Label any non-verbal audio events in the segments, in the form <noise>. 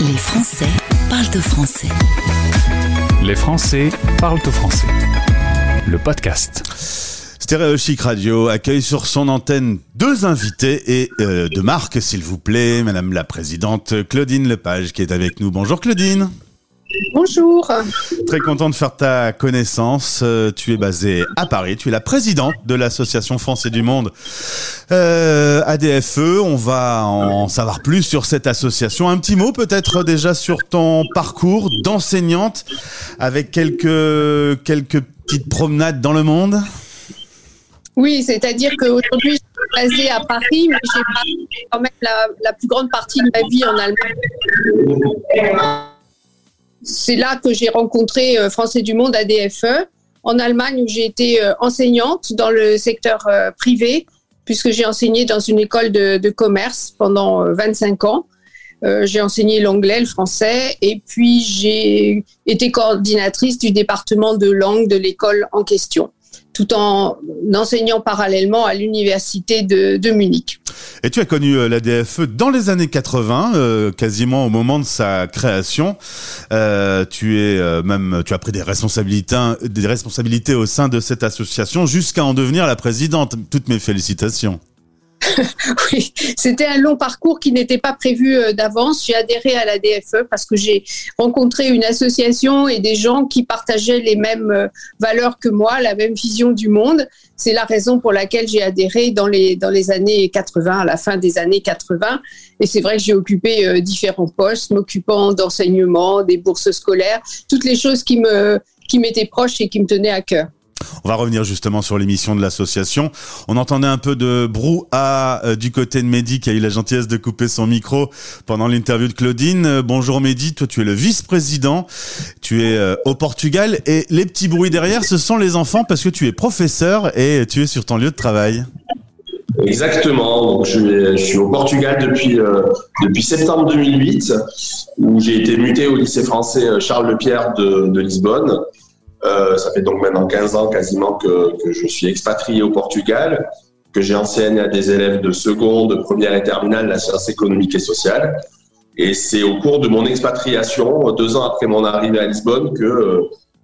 Les Français parlent au français. Les Français parlent au français. Le podcast. Stéréo Chic Radio accueille sur son antenne deux invités et euh, de marque, s'il vous plaît, Madame la Présidente Claudine Lepage qui est avec nous. Bonjour Claudine. Bonjour. Très content de faire ta connaissance. Euh, tu es basée à Paris. Tu es la présidente de l'association Français du Monde euh, ADFE. On va en savoir plus sur cette association. Un petit mot peut-être déjà sur ton parcours d'enseignante avec quelques quelques petites promenades dans le monde. Oui, c'est-à-dire qu'aujourd'hui, je suis basée à Paris, mais j'ai passé quand même la, la plus grande partie de ma vie en Allemagne. C'est là que j'ai rencontré euh, Français du Monde ADFE, en Allemagne où j'ai été euh, enseignante dans le secteur euh, privé, puisque j'ai enseigné dans une école de, commerce pendant euh, 25 ans. J'ai enseigné l'anglais, le français, et puis j'ai été coordinatrice du département de langue de l'école en question, tout en enseignant parallèlement à l'université de, de Munich. Et tu as connu euh, l'ADFE dans les années 80, euh, quasiment au moment de sa création. Euh, tu es même, tu as pris des responsabilités, des responsabilités au sein de cette association jusqu'à en devenir la présidente. Toutes mes félicitations. <laughs> Oui, c'était un long parcours qui n'était pas prévu euh, d'avance. J'ai adhéré à la DFE parce que j'ai rencontré une association et des gens qui partageaient les mêmes euh, valeurs que moi, la même vision du monde. C'est la raison pour laquelle j'ai adhéré dans les, dans les années 80, à la fin des années 80. Et c'est vrai que j'ai occupé euh, différents postes, m'occupant d'enseignement, des bourses scolaires, toutes les choses qui me qui m'étaient proches et qui me tenaient à cœur. On va revenir justement sur l'émission de l'association. On entendait un peu de brouhaha euh, du côté de Mehdi qui a eu la gentillesse de couper son micro pendant l'interview de Claudine. Euh, bonjour Mehdi, toi tu es le vice-président, tu es euh, au Portugal et les petits bruits derrière ce sont les enfants parce que tu es professeur et tu es sur ton lieu de travail. Exactement. Je, suis au Portugal depuis, septembre 2008, où j'ai été muté au lycée français Charles Lepierre de, de Lisbonne. Euh, ça fait donc maintenant 15 ans quasiment que, je suis expatrié au Portugal, que j'enseigne à des élèves de seconde, de première et terminale la science économique et sociale. Et c'est au cours de mon expatriation, deux ans après mon arrivée à Lisbonne, que euh,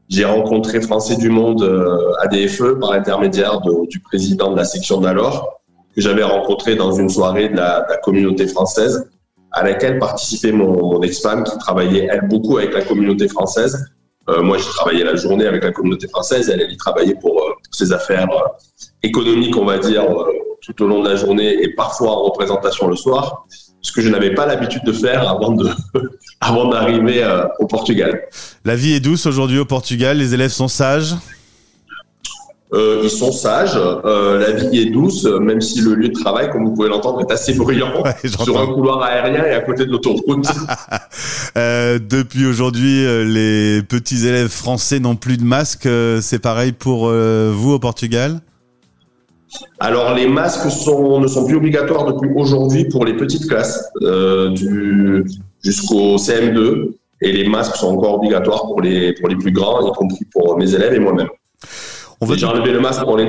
j'ai rencontré Français du Monde euh, ADFE par l'intermédiaire du président de la section d'alors que j'avais rencontré dans une soirée de la, communauté française, à laquelle participait mon ex-femme qui travaillait, elle, beaucoup avec la communauté française. Euh, moi, j'ai travaillé la journée avec la communauté française, elle, elle y travaillait pour, euh, pour ses affaires euh, économiques, on va dire, tout au long de la journée et parfois en représentation le soir, ce que je n'avais pas l'habitude de faire avant <laughs> d'arriver au Portugal. La vie est douce aujourd'hui au Portugal, les élèves sont sages. Euh, ils sont sages, euh, la vie est douce, même si le lieu de travail, comme vous pouvez l'entendre, est assez bruyant Ouais, sur un couloir aérien et à côté de l'autoroute. <laughs> Euh, depuis aujourd'hui, les petits élèves français n'ont plus de masque. C'est pareil pour vous au Portugal? Alors les masques sont, ne sont plus obligatoires depuis aujourd'hui pour les petites classes du, jusqu'au CM2 et les masques sont encore obligatoires pour les, pour les plus grands, y compris pour mes élèves et moi-même. On va enlevé le masque pour les.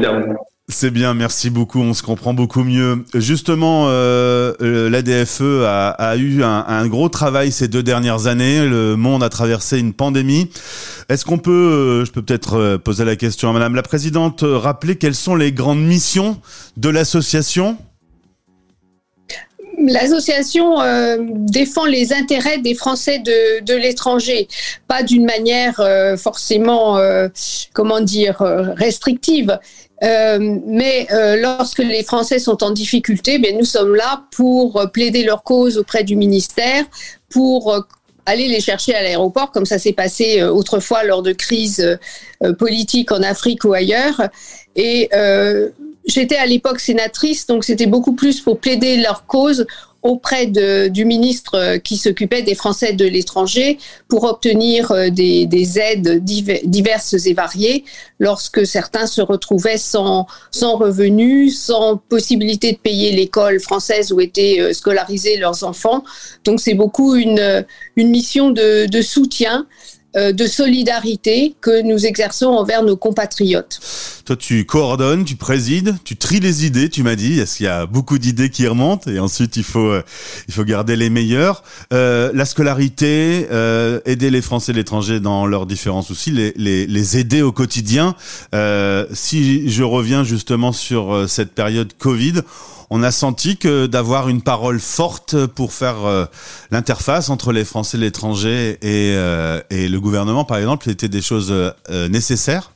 C'est bien, merci beaucoup. On se comprend beaucoup mieux. Justement, euh, euh, l'ADFE a, a eu un, un gros travail ces deux dernières années. Le monde a traversé une pandémie. Est-ce qu'on peut, euh, je peux peut-être euh, poser la question à Madame la Présidente, rappeler quelles sont les grandes missions de l'association? L'association euh, défend les intérêts des Français de, de l'étranger, pas d'une manière euh, forcément, euh, comment dire, euh, restrictive. Euh, mais euh, lorsque les Français sont en difficulté, ben, nous sommes là pour plaider leur cause auprès du ministère, pour aller les chercher à l'aéroport, comme ça s'est passé autrefois lors de crises politiques en Afrique ou ailleurs. Et j'étais à l'époque sénatrice, donc c'était beaucoup plus pour plaider leur cause auprès de, du ministre euh, qui s'occupait des Français de l'étranger pour obtenir euh, des, des aides diver- diverses et variées lorsque certains se retrouvaient sans, sans revenus, sans possibilité de payer l'école française où étaient euh, scolarisés leurs enfants. Donc c'est beaucoup une, une mission de, de soutien de solidarité que nous exerçons envers nos compatriotes. Toi, tu coordonnes, tu présides, tu tries les idées, tu m'as dit, parce qu'il y a beaucoup d'idées qui remontent, et ensuite il faut, euh, il faut garder les meilleures? Euh, la scolarité, euh, aider les Français et l'étranger dans leurs différents soucis, les, les, les aider au quotidien. Euh, si je reviens justement sur cette période Covid, on a senti que d'avoir une parole forte pour faire euh, l'interface entre les Français et l'étranger et, euh, et, le gouvernement, par exemple, était des choses euh, nécessaires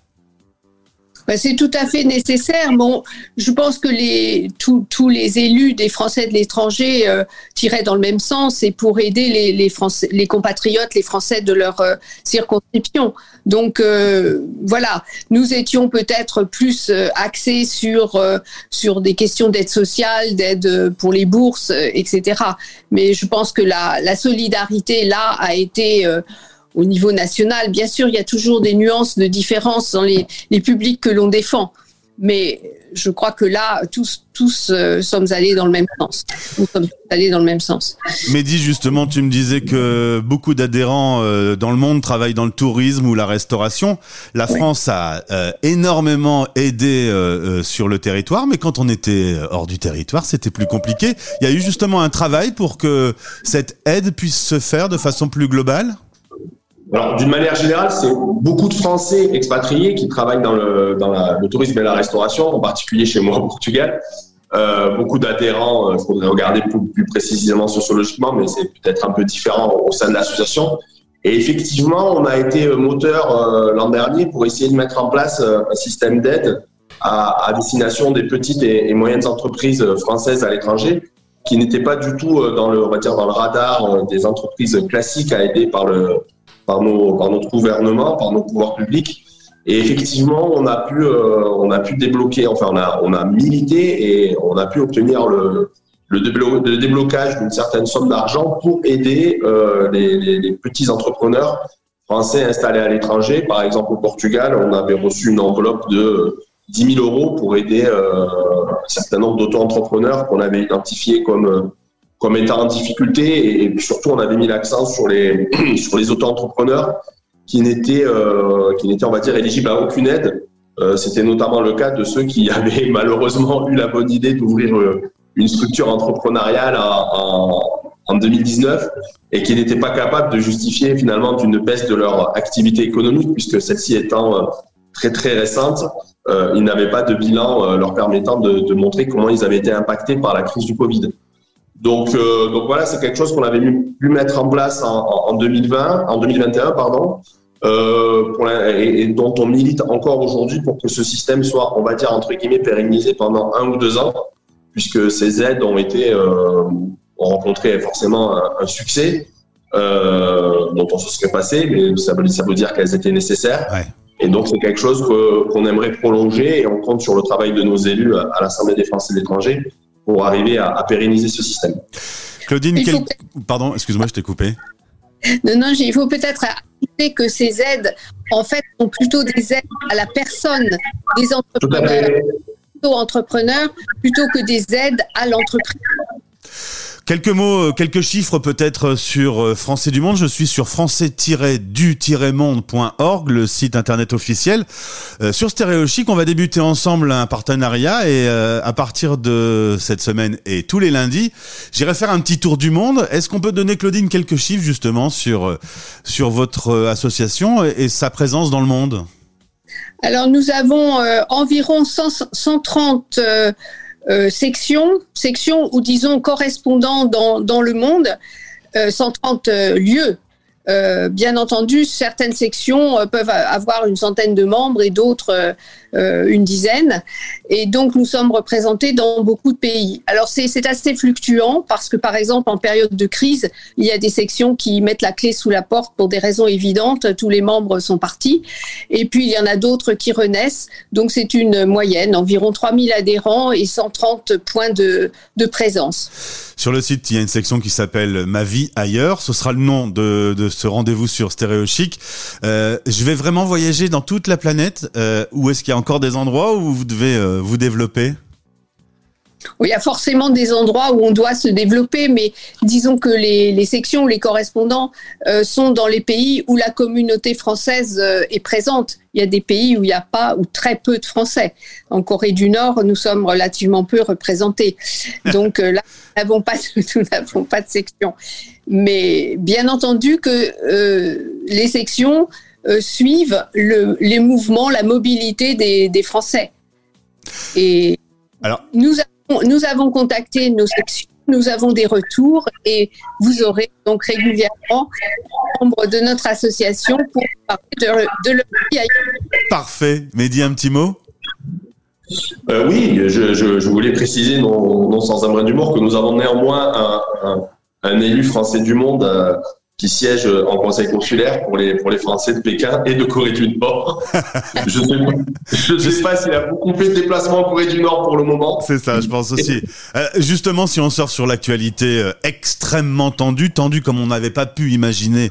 bah, c'est tout à fait nécessaire. Bon, je pense que les, tous les élus des Français de l'étranger euh, tiraient dans le même sens et pour aider les, les, Français, les compatriotes, les Français de leur euh, circonscription. Donc euh, voilà, nous étions peut-être plus axés sur, sur des questions d'aide sociale, d'aide pour les bourses, etc. Mais je pense que la, la solidarité là a été au niveau national. Bien sûr, il y a toujours des nuances de différence dans les, publics que l'on défend. Mais je crois que là, tous, tous euh, sommes allés dans le même sens. Nous sommes allés dans le même sens. Mehdi, justement, tu me disais que beaucoup d'adhérents euh, dans le monde travaillent dans le tourisme ou la restauration. La France a euh, énormément aidé sur le territoire, mais quand on était hors du territoire, c'était plus compliqué. Il y a eu justement un travail pour que cette aide puisse se faire de façon plus globale? Alors, d'une manière générale, c'est beaucoup de Français expatriés qui travaillent dans le, tourisme et la restauration, en particulier chez moi au Portugal. Euh, beaucoup d'adhérents, il euh, faudrait regarder plus, précisément sociologiquement, mais c'est peut-être un peu différent au sein de l'association. Et effectivement, on a été moteur euh, l'an dernier pour essayer de mettre en place un système d'aide à, destination des petites et, et moyennes entreprises françaises à l'étranger, qui n'étaient pas du tout dans le, on va dire, dans le radar des entreprises classiques à aider par le par, nos, par notre gouvernement, par nos pouvoirs publics. Et effectivement, on a pu, euh, on a pu débloquer, enfin, on a, on a milité et on a pu obtenir le, le, déblocage d'une certaine somme d'argent pour aider euh, les, petits entrepreneurs français installés à l'étranger. Par exemple, au Portugal, on avait reçu une enveloppe de 10 000 euros pour aider euh, certain nombre d'auto-entrepreneurs qu'on avait identifiés comme comme étant en difficulté et, surtout on avait mis l'accent sur les <clears throat> sur les auto-entrepreneurs qui n'étaient euh, qui n'étaient on va dire éligibles à aucune aide. Euh, C'était notamment le cas de ceux qui <laughs> avaient malheureusement eu la bonne idée d'ouvrir euh, une structure entrepreneuriale en, en, en 2019 et qui n'étaient pas capables de justifier finalement d'une baisse de leur activité économique puisque celle-ci étant euh, très très récente, euh, ils n'avaient pas de bilan euh, leur permettant de, montrer comment ils avaient été impactés par la crise du Covid. Donc, euh, donc voilà, c'est quelque chose qu'on avait pu mettre en place en, en 2020, en 2021, pardon, et, dont on milite encore aujourd'hui pour que ce système soit, on va dire entre guillemets, pérennisé pendant un ou deux ans, puisque ces aides ont été ont rencontré forcément un, succès dont on se serait passé, mais ça veut, dire qu'elles étaient nécessaires. Et donc, c'est quelque chose qu'on aimerait prolonger et on compte sur le travail de nos élus à, à l'Assemblée des Français de l'étranger pour arriver à, à pérenniser ce système. Claudine, quel... pardon, excuse-moi, je t'ai coupé. Non, non, il faut peut-être ajouter que ces aides, en fait, sont plutôt des aides à la personne des entrepreneurs, plutôt entrepreneurs, plutôt que des aides à l'entreprise. Quelques mots, euh, quelques chiffres peut-être sur euh, Français du Monde. Je suis sur français-du-monde.org, le site internet officiel. Euh, sur Stéréochic, on va débuter ensemble un partenariat et euh, à partir de cette semaine et tous les lundis, j'irai faire un petit tour du monde. Est-ce qu'on peut donner, Claudine, quelques chiffres justement sur, sur votre association et, sa présence dans le monde? Alors nous avons euh, environ 100, 130 euh, euh, sections, sections ou disons correspondants dans, dans le monde, euh, 130 euh, lieux. Euh, bien entendu, certaines sections peuvent avoir une centaine de membres et d'autres une dizaine. Et donc, nous sommes représentés dans beaucoup de pays. Alors, c'est assez fluctuant parce que, par exemple, en période de crise, il y a des sections qui mettent la clé sous la porte pour des raisons évidentes. Tous les membres sont partis. Et puis, il y en a d'autres qui renaissent. Donc, c'est une moyenne, environ 3000 adhérents et 130 points de, de présence. Sur le site, il y a une section qui s'appelle Ma vie ailleurs. Ce sera le nom de, de ce rendez-vous sur Stéréo Chic. Euh, je vais vraiment voyager dans toute la planète. Euh, où est-ce qu'il y a encore des endroits où vous devez euh, vous développer? Il y a forcément des endroits où on doit se développer, mais disons que les, sections, les correspondants euh, sont dans les pays où la communauté française euh, est présente. Il y a des pays où il n'y a pas ou très peu de Français. En Corée du Nord, nous sommes relativement peu représentés. <laughs> Donc euh, là, nous n'avons pas, pas de section. Mais bien entendu que les sections suivent les mouvements, la mobilité des, des Français. Et alors, nous nous avons contacté nos sections, nous avons des retours et vous aurez donc régulièrement membres de notre association pour parler de, de Parfait. Mehdi, un petit mot? Euh, oui, je, voulais préciser, non, sans un brin d'humour, que nous avons néanmoins un, élu français du monde euh, qui siège en conseil consulaire pour les, pour les Français de Pékin et de Corée du Nord. <laughs> je ne sais, pas s'il a beaucoup fait de déplacements en Corée du Nord pour le moment. C'est ça, je pense aussi. Euh, justement, si on sort sur l'actualité euh, extrêmement tendue, tendue comme on n'avait pas pu imaginer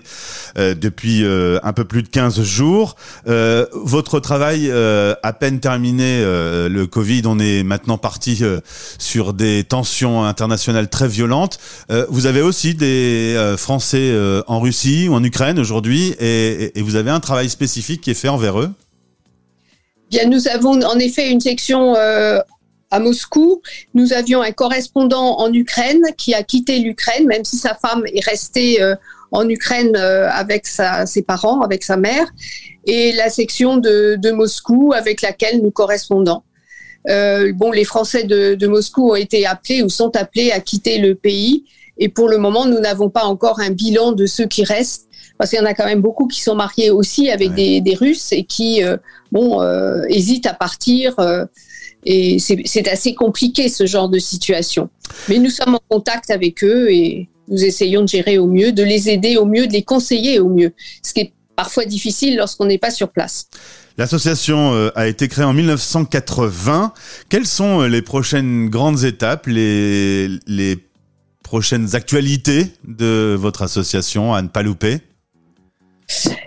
euh, depuis un peu plus de 15 jours, votre travail à peine terminé, le Covid, on est maintenant parti sur des tensions internationales très violentes. vous avez aussi des Français euh, en Russie ou en Ukraine aujourd'hui et, vous avez un travail spécifique qui est fait envers eux? Bien, nous avons en effet une section euh, à Moscou. Nous avions un correspondant en Ukraine qui a quitté l'Ukraine, même si sa femme est restée euh, en Ukraine avec ses parents, avec sa mère, et la section de, Moscou avec laquelle nous correspondons. bon, les Français de, de, Moscou ont été appelés ou sont appelés à quitter le pays et pour le moment, nous n'avons pas encore un bilan de ceux qui restent, parce qu'il y en a quand même beaucoup qui sont mariés aussi avec des, des, Russes et qui, euh, bon, euh, hésitent à partir. Euh, et c'est assez compliqué ce genre de situation. Mais nous sommes en contact avec eux et nous essayons de gérer au mieux, de les aider au mieux, de les conseiller au mieux, ce qui est parfois difficile lorsqu'on n'est pas sur place. L'association a été créée en 1980. Quelles sont les prochaines grandes étapes, les, les prochaines actualités de votre association à ne pas louper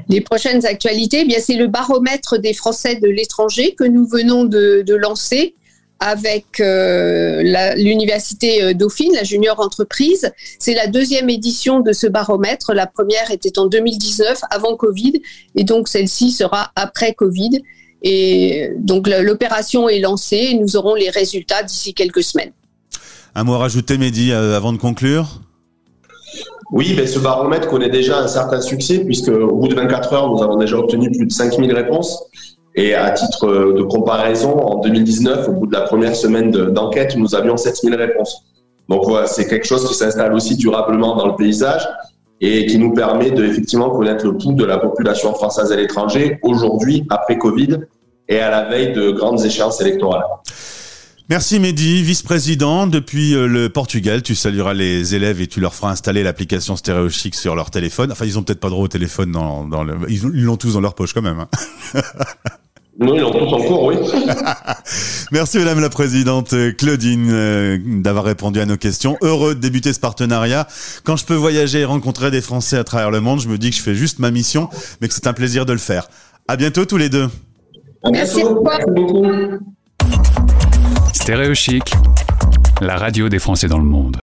les prochaines actualités, eh c'est le baromètre des Français de l'étranger que nous venons de, lancer avec euh, l'université euh, Dauphine, la junior entreprise. C'est la deuxième édition de ce baromètre. La première était en 2019, avant Covid, et donc celle-ci sera après Covid. Et donc l'opération est lancée et nous aurons les résultats d'ici quelques semaines. Un mot à rajouter, Mehdi, euh, avant de conclure? Oui, ben, ce baromètre connaît déjà un certain succès puisque au bout de 24 heures, nous avons déjà obtenu plus de 5000 réponses. Et à titre euh, de comparaison, en 2019, au bout de la première semaine d'enquête, nous avions 7000 réponses. Donc voilà, c'est quelque chose qui s'installe aussi durablement dans le paysage et qui nous permet de effectivement connaître le pouls de la population française à l'étranger aujourd'hui, après Covid et à la veille de grandes échéances électorales. Merci Mehdi, vice-président depuis euh, le Portugal. Tu salueras les élèves et tu leur feras installer l'application StéréoChic sur leur téléphone. Enfin, ils ont peut-être pas droit au téléphone dans, dans le... Ils l'ont tous dans leur poche quand même. Hein. <laughs> Non, ils l'ont tous en cours, oui. <laughs> Merci Madame la Présidente Claudine euh, d'avoir répondu à nos questions. Heureux de débuter ce partenariat. Quand je peux voyager et rencontrer des Français à travers le monde, je me dis que je fais juste ma mission, mais que c'est un plaisir de le faire. À bientôt tous les deux. Merci beaucoup. Stéréo Chic, la radio des Français dans le monde.